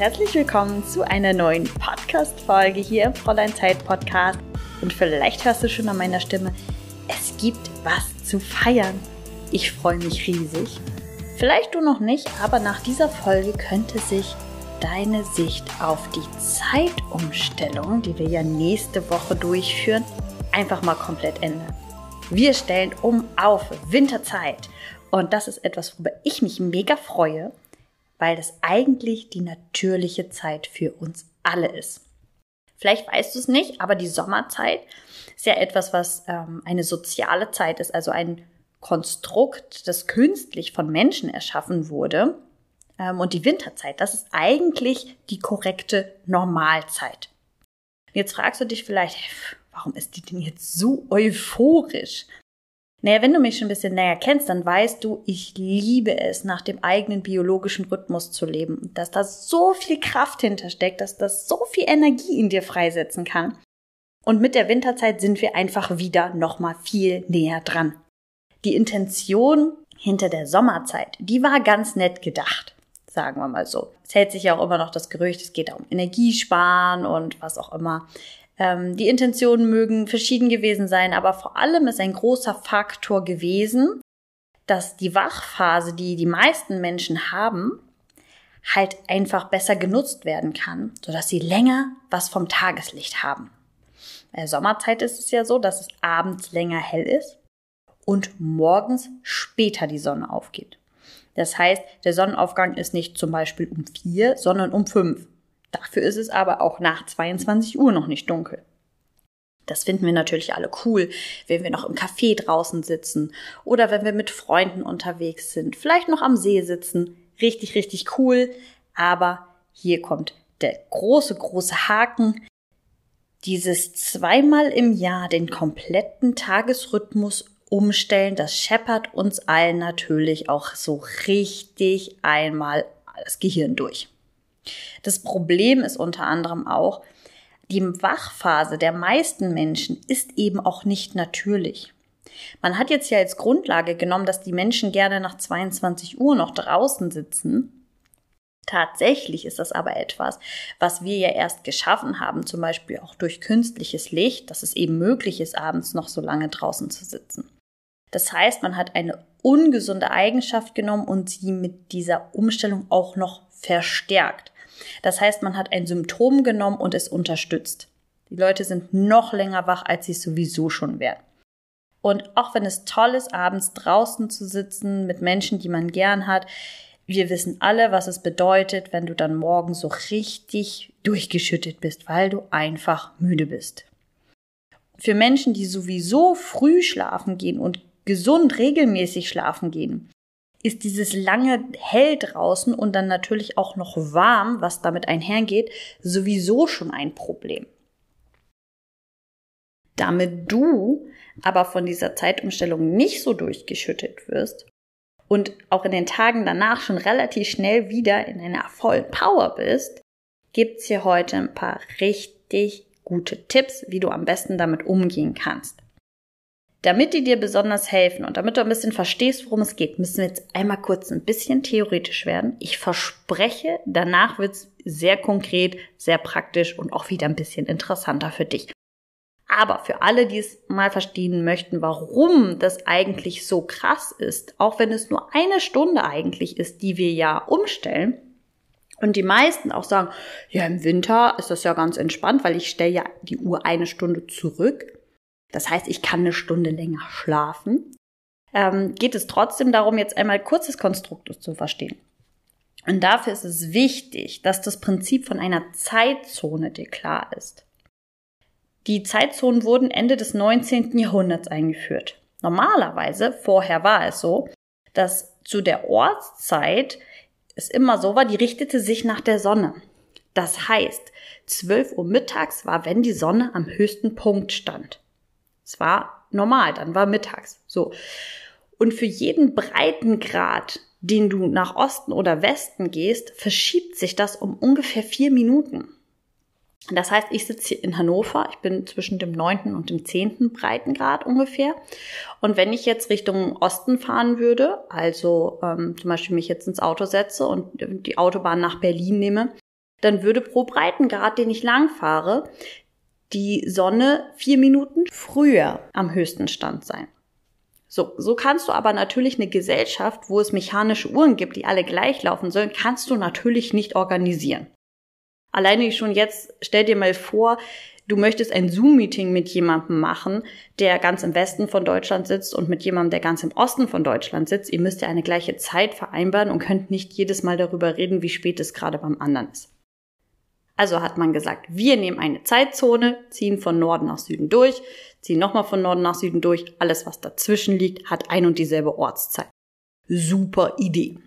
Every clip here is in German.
herzlich willkommen zu einer neuen Podcast-Folge hier im Fräulein Zeit Podcast. Und vielleicht hörst du schon an meiner Stimme, es gibt was zu feiern. Ich freue mich riesig. Vielleicht du noch nicht, aber nach dieser Folge könnte sich deine Sicht auf die Zeitumstellung, die wir ja nächste Woche durchführen, einfach mal komplett ändern. Wir stellen um auf Winterzeit. Und das ist etwas, worüber ich mich mega freue, weil das eigentlich die natürliche Zeit für uns alle ist. Vielleicht weißt du es nicht, aber die Sommerzeit ist ja etwas, was ähm, eine soziale Zeit ist, also ein Konstrukt, das künstlich von Menschen erschaffen wurde. Ähm, und die Winterzeit, das ist eigentlich die korrekte Normalzeit. Jetzt fragst du dich vielleicht, warum ist die denn jetzt so euphorisch? Naja, wenn du mich schon ein bisschen näher kennst, dann weißt du, ich liebe es, nach dem eigenen biologischen Rhythmus zu leben. Dass da so viel Kraft hintersteckt, dass das so viel Energie in dir freisetzen kann. Und mit der Winterzeit sind wir einfach wieder nochmal viel näher dran. Die Intention hinter der Sommerzeit, die war ganz nett gedacht, sagen wir mal so. Es hält sich ja auch immer noch das Gerücht, es geht um Energiesparen und was auch immer. Ähm, die Intentionen mögen verschieden gewesen sein, aber vor allem ist ein großer Faktor gewesen, dass die Wachphase, die die meisten Menschen haben, halt einfach besser genutzt werden kann, sodass sie länger was vom Tageslicht haben. In der Sommerzeit ist es ja so, dass es abends länger hell ist und morgens später die Sonne aufgeht. Das heißt, der Sonnenaufgang ist nicht zum Beispiel um vier, sondern um fünf. Dafür ist es aber auch nach 22 Uhr noch nicht dunkel. Das finden wir natürlich alle cool, wenn wir noch im Café draußen sitzen oder wenn wir mit Freunden unterwegs sind, vielleicht noch am See sitzen. Richtig, richtig cool. Aber hier kommt der große, große Haken. Dieses zweimal im Jahr den kompletten Tagesrhythmus umstellen, das scheppert uns allen natürlich auch so richtig einmal das Gehirn durch. Das Problem ist unter anderem auch, die Wachphase der meisten Menschen ist eben auch nicht natürlich. Man hat jetzt ja als Grundlage genommen, dass die Menschen gerne nach 22 Uhr noch draußen sitzen. Tatsächlich ist das aber etwas, was wir ja erst geschaffen haben, zum Beispiel auch durch künstliches Licht, dass es eben möglich ist, abends noch so lange draußen zu sitzen. Das heißt, man hat eine ungesunde Eigenschaft genommen und sie mit dieser Umstellung auch noch verstärkt. Das heißt, man hat ein Symptom genommen und es unterstützt. Die Leute sind noch länger wach, als sie sowieso schon wären. Und auch wenn es toll ist, abends draußen zu sitzen mit Menschen, die man gern hat, wir wissen alle, was es bedeutet, wenn du dann morgen so richtig durchgeschüttet bist, weil du einfach müde bist. Für Menschen, die sowieso früh schlafen gehen und gesund regelmäßig schlafen gehen, ist dieses lange hell draußen und dann natürlich auch noch warm, was damit einhergeht, sowieso schon ein Problem. Damit du aber von dieser Zeitumstellung nicht so durchgeschüttet wirst und auch in den Tagen danach schon relativ schnell wieder in einer vollen Power bist, gibt's hier heute ein paar richtig gute Tipps, wie du am besten damit umgehen kannst. Damit die dir besonders helfen und damit du ein bisschen verstehst, worum es geht, müssen wir jetzt einmal kurz ein bisschen theoretisch werden. Ich verspreche, danach wird's sehr konkret, sehr praktisch und auch wieder ein bisschen interessanter für dich. Aber für alle, die es mal verstehen möchten, warum das eigentlich so krass ist, auch wenn es nur eine Stunde eigentlich ist, die wir ja umstellen, und die meisten auch sagen, ja, im Winter ist das ja ganz entspannt, weil ich stelle ja die Uhr eine Stunde zurück. Das heißt, ich kann eine Stunde länger schlafen. Ähm, geht es trotzdem darum, jetzt einmal kurzes Konstrukt zu verstehen. Und dafür ist es wichtig, dass das Prinzip von einer Zeitzone dir klar ist. Die Zeitzonen wurden Ende des 19. Jahrhunderts eingeführt. Normalerweise, vorher war es so, dass zu der Ortszeit es immer so war, die richtete sich nach der Sonne. Das heißt, 12 Uhr mittags war, wenn die Sonne am höchsten Punkt stand. Es war normal, dann war mittags. So. Und für jeden Breitengrad, den du nach Osten oder Westen gehst, verschiebt sich das um ungefähr vier Minuten. Das heißt, ich sitze hier in Hannover, ich bin zwischen dem neunten und dem zehnten Breitengrad ungefähr. Und wenn ich jetzt Richtung Osten fahren würde, also ähm, zum Beispiel mich jetzt ins Auto setze und die Autobahn nach Berlin nehme, dann würde pro Breitengrad, den ich lang fahre, die Sonne vier Minuten früher am höchsten Stand sein. So, so kannst du aber natürlich eine Gesellschaft, wo es mechanische Uhren gibt, die alle gleich laufen sollen, kannst du natürlich nicht organisieren. Alleine schon jetzt, stell dir mal vor, du möchtest ein Zoom-Meeting mit jemandem machen, der ganz im Westen von Deutschland sitzt und mit jemandem, der ganz im Osten von Deutschland sitzt. Ihr müsst ja eine gleiche Zeit vereinbaren und könnt nicht jedes Mal darüber reden, wie spät es gerade beim anderen ist. Also hat man gesagt, wir nehmen eine Zeitzone, ziehen von Norden nach Süden durch, ziehen nochmal von Norden nach Süden durch. Alles, was dazwischen liegt, hat ein und dieselbe Ortszeit. Super Idee.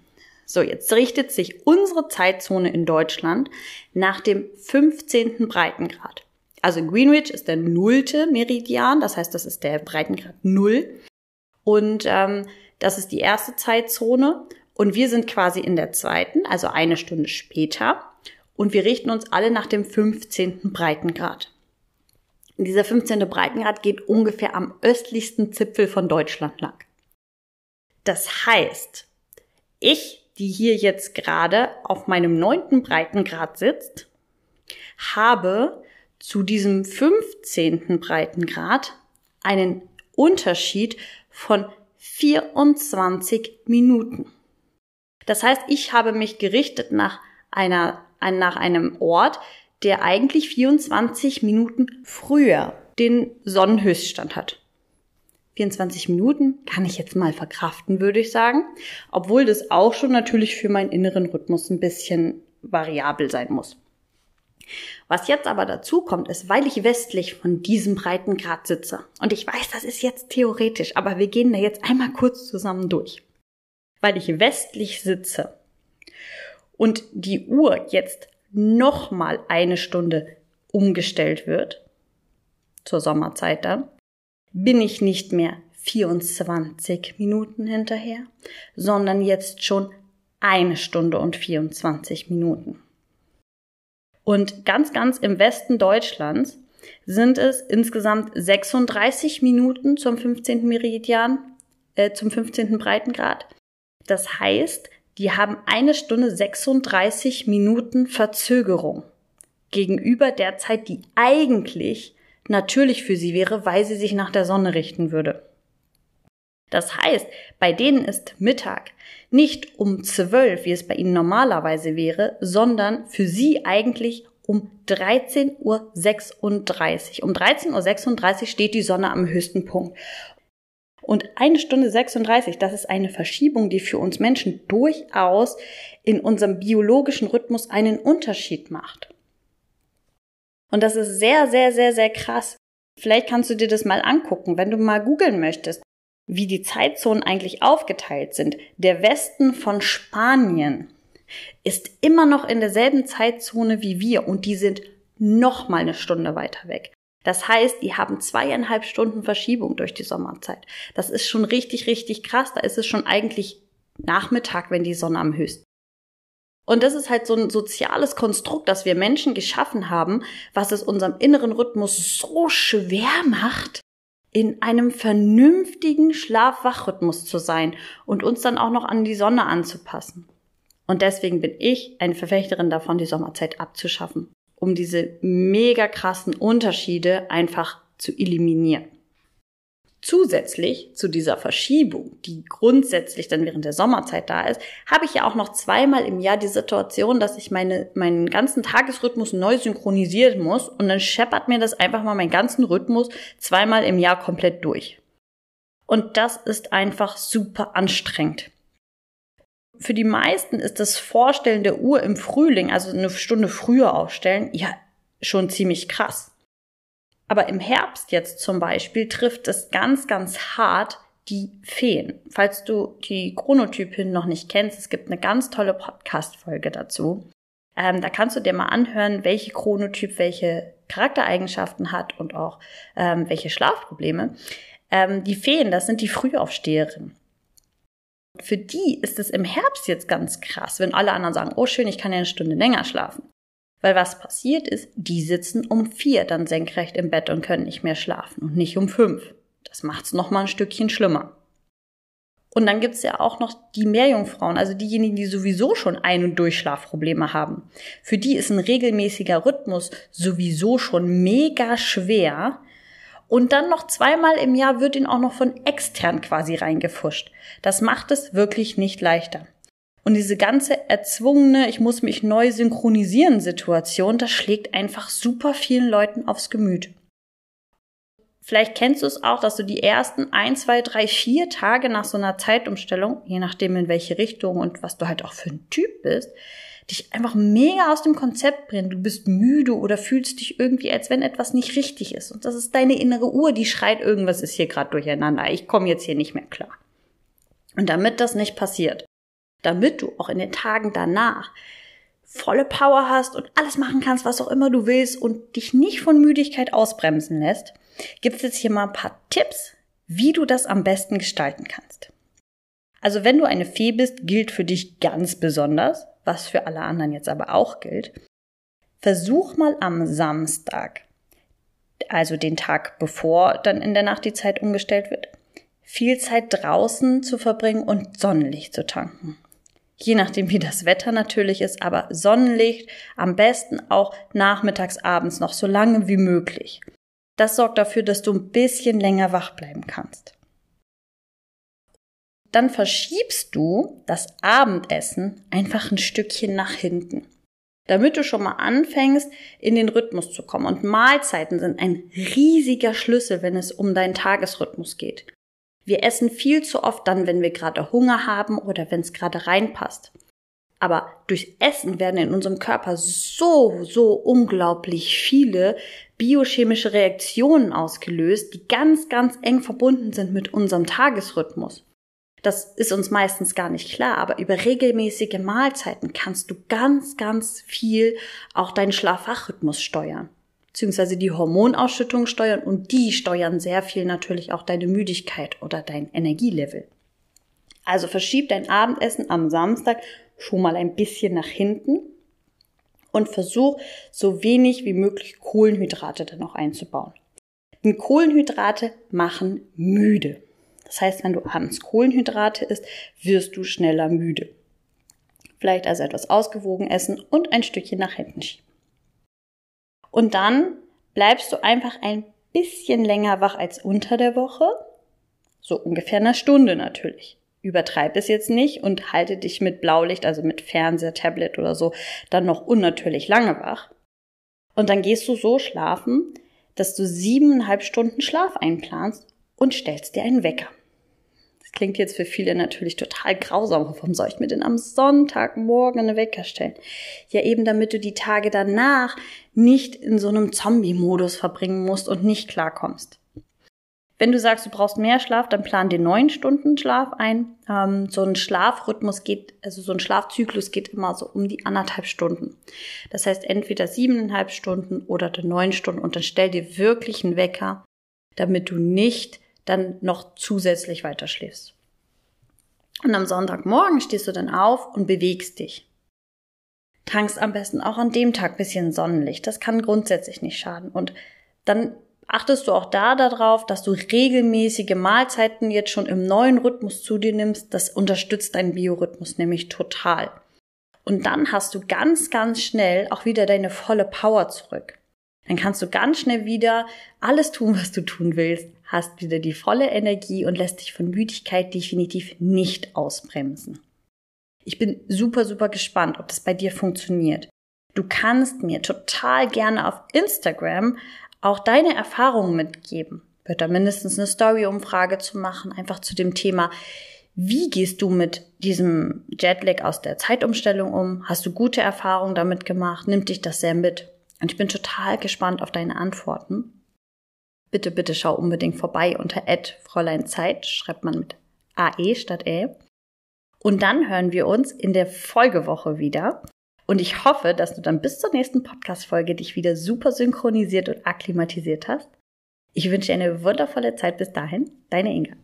So, jetzt richtet sich unsere Zeitzone in Deutschland nach dem 15. Breitengrad. Also Greenwich ist der nullte Meridian, das heißt, das ist der Breitengrad null. Und ähm, das ist die erste Zeitzone. Und wir sind quasi in der zweiten, also eine Stunde später und wir richten uns alle nach dem 15. Breitengrad. dieser 15. Breitengrad geht ungefähr am östlichsten Zipfel von Deutschland lang. Das heißt, ich, die hier jetzt gerade auf meinem neunten Breitengrad sitzt, habe zu diesem 15. Breitengrad einen Unterschied von 24 Minuten. Das heißt, ich habe mich gerichtet nach einer nach einem Ort, der eigentlich 24 Minuten früher den Sonnenhöchststand hat. 24 Minuten kann ich jetzt mal verkraften, würde ich sagen. Obwohl das auch schon natürlich für meinen inneren Rhythmus ein bisschen variabel sein muss. Was jetzt aber dazu kommt, ist, weil ich westlich von diesem Breitengrad sitze. Und ich weiß, das ist jetzt theoretisch, aber wir gehen da jetzt einmal kurz zusammen durch. Weil ich westlich sitze, und die Uhr jetzt nochmal eine Stunde umgestellt wird, zur Sommerzeit dann, bin ich nicht mehr 24 Minuten hinterher, sondern jetzt schon eine Stunde und 24 Minuten. Und ganz, ganz im Westen Deutschlands sind es insgesamt 36 Minuten zum 15. Meridian, äh, zum 15. Breitengrad. Das heißt, die haben eine Stunde 36 Minuten Verzögerung gegenüber der Zeit, die eigentlich natürlich für sie wäre, weil sie sich nach der Sonne richten würde. Das heißt, bei denen ist Mittag nicht um 12, wie es bei ihnen normalerweise wäre, sondern für sie eigentlich um 13.36 Uhr. Um 13.36 Uhr steht die Sonne am höchsten Punkt. Und eine Stunde 36, das ist eine Verschiebung, die für uns Menschen durchaus in unserem biologischen Rhythmus einen Unterschied macht. Und das ist sehr, sehr, sehr, sehr krass. Vielleicht kannst du dir das mal angucken, wenn du mal googeln möchtest, wie die Zeitzonen eigentlich aufgeteilt sind. Der Westen von Spanien ist immer noch in derselben Zeitzone wie wir und die sind noch mal eine Stunde weiter weg. Das heißt, die haben zweieinhalb Stunden Verschiebung durch die Sommerzeit. Das ist schon richtig, richtig krass. Da ist es schon eigentlich Nachmittag, wenn die Sonne am höchsten. Und das ist halt so ein soziales Konstrukt, das wir Menschen geschaffen haben, was es unserem inneren Rhythmus so schwer macht, in einem vernünftigen Schlaf-Wach-Rhythmus zu sein und uns dann auch noch an die Sonne anzupassen. Und deswegen bin ich eine Verfechterin davon, die Sommerzeit abzuschaffen um diese mega krassen Unterschiede einfach zu eliminieren. Zusätzlich zu dieser Verschiebung, die grundsätzlich dann während der Sommerzeit da ist, habe ich ja auch noch zweimal im Jahr die Situation, dass ich meine, meinen ganzen Tagesrhythmus neu synchronisieren muss und dann scheppert mir das einfach mal meinen ganzen Rhythmus zweimal im Jahr komplett durch. Und das ist einfach super anstrengend. Für die meisten ist das Vorstellen der Uhr im Frühling, also eine Stunde früher aufstellen, ja schon ziemlich krass. Aber im Herbst jetzt zum Beispiel trifft es ganz, ganz hart die Feen. Falls du die Chronotypin noch nicht kennst, es gibt eine ganz tolle Podcast-Folge dazu. Ähm, da kannst du dir mal anhören, welche Chronotyp welche Charaktereigenschaften hat und auch ähm, welche Schlafprobleme. Ähm, die Feen, das sind die Frühaufsteherinnen. Für die ist es im Herbst jetzt ganz krass, wenn alle anderen sagen, oh schön, ich kann ja eine Stunde länger schlafen. Weil was passiert ist, die sitzen um vier dann senkrecht im Bett und können nicht mehr schlafen und nicht um fünf. Das macht's noch mal ein Stückchen schlimmer. Und dann gibt's ja auch noch die Mehrjungfrauen, also diejenigen, die sowieso schon Ein- und Durchschlafprobleme haben. Für die ist ein regelmäßiger Rhythmus sowieso schon mega schwer. Und dann noch zweimal im Jahr wird ihn auch noch von extern quasi reingefuscht. Das macht es wirklich nicht leichter. Und diese ganze erzwungene, ich muss mich neu synchronisieren Situation, das schlägt einfach super vielen Leuten aufs Gemüt. Vielleicht kennst du es auch, dass du die ersten ein, zwei, drei, vier Tage nach so einer Zeitumstellung, je nachdem in welche Richtung und was du halt auch für ein Typ bist, dich einfach mega aus dem Konzept bringen. Du bist müde oder fühlst dich irgendwie, als wenn etwas nicht richtig ist. Und das ist deine innere Uhr, die schreit, irgendwas ist hier gerade durcheinander. Ich komme jetzt hier nicht mehr klar. Und damit das nicht passiert, damit du auch in den Tagen danach volle Power hast und alles machen kannst, was auch immer du willst und dich nicht von Müdigkeit ausbremsen lässt, gibt es jetzt hier mal ein paar Tipps, wie du das am besten gestalten kannst. Also wenn du eine Fee bist, gilt für dich ganz besonders, was für alle anderen jetzt aber auch gilt. Versuch mal am Samstag, also den Tag bevor dann in der Nacht die Zeit umgestellt wird, viel Zeit draußen zu verbringen und Sonnenlicht zu tanken. Je nachdem, wie das Wetter natürlich ist, aber Sonnenlicht am besten auch nachmittags, abends noch so lange wie möglich. Das sorgt dafür, dass du ein bisschen länger wach bleiben kannst. Dann verschiebst du das Abendessen einfach ein Stückchen nach hinten, damit du schon mal anfängst, in den Rhythmus zu kommen. Und Mahlzeiten sind ein riesiger Schlüssel, wenn es um deinen Tagesrhythmus geht. Wir essen viel zu oft dann, wenn wir gerade Hunger haben oder wenn es gerade reinpasst. Aber durch Essen werden in unserem Körper so, so unglaublich viele biochemische Reaktionen ausgelöst, die ganz, ganz eng verbunden sind mit unserem Tagesrhythmus. Das ist uns meistens gar nicht klar, aber über regelmäßige Mahlzeiten kannst du ganz, ganz viel auch deinen Schlafwachrhythmus steuern, beziehungsweise die Hormonausschüttung steuern und die steuern sehr viel natürlich auch deine Müdigkeit oder dein Energielevel. Also verschieb dein Abendessen am Samstag schon mal ein bisschen nach hinten und versuch so wenig wie möglich Kohlenhydrate dann noch einzubauen. Denn Kohlenhydrate machen müde. Das heißt, wenn du abends Kohlenhydrate isst, wirst du schneller müde. Vielleicht also etwas ausgewogen essen und ein Stückchen nach hinten schieben. Und dann bleibst du einfach ein bisschen länger wach als unter der Woche. So ungefähr eine Stunde natürlich übertreib es jetzt nicht und halte dich mit Blaulicht, also mit Fernseher, Tablet oder so, dann noch unnatürlich lange wach. Und dann gehst du so schlafen, dass du siebeneinhalb Stunden Schlaf einplanst und stellst dir einen Wecker. Klingt jetzt für viele natürlich total grausam. Warum soll ich mir denn am Sonntagmorgen einen Wecker stellen? Ja, eben damit du die Tage danach nicht in so einem Zombie-Modus verbringen musst und nicht klarkommst. Wenn du sagst, du brauchst mehr Schlaf, dann plan dir neun Stunden Schlaf ein. Ähm, so ein Schlafrhythmus geht, also so ein Schlafzyklus geht immer so um die anderthalb Stunden. Das heißt entweder siebeneinhalb Stunden oder neun Stunden und dann stell dir wirklich einen Wecker, damit du nicht dann noch zusätzlich weiter schläfst. Und am Sonntagmorgen stehst du dann auf und bewegst dich. Tankst am besten auch an dem Tag bisschen Sonnenlicht. Das kann grundsätzlich nicht schaden. Und dann achtest du auch da darauf, dass du regelmäßige Mahlzeiten jetzt schon im neuen Rhythmus zu dir nimmst. Das unterstützt deinen Biorhythmus nämlich total. Und dann hast du ganz, ganz schnell auch wieder deine volle Power zurück. Dann kannst du ganz schnell wieder alles tun, was du tun willst, hast wieder die volle Energie und lässt dich von Müdigkeit definitiv nicht ausbremsen. Ich bin super, super gespannt, ob das bei dir funktioniert. Du kannst mir total gerne auf Instagram auch deine Erfahrungen mitgeben. Wird da mindestens eine Story-Umfrage zu machen, einfach zu dem Thema, wie gehst du mit diesem Jetlag aus der Zeitumstellung um? Hast du gute Erfahrungen damit gemacht? Nimmt dich das sehr mit? Und ich bin total gespannt auf deine Antworten. Bitte, bitte schau unbedingt vorbei unter Fräulein Zeit, schreibt man mit AE statt Ä. Und dann hören wir uns in der Folgewoche wieder. Und ich hoffe, dass du dann bis zur nächsten Podcast-Folge dich wieder super synchronisiert und akklimatisiert hast. Ich wünsche dir eine wundervolle Zeit bis dahin. Deine Inga.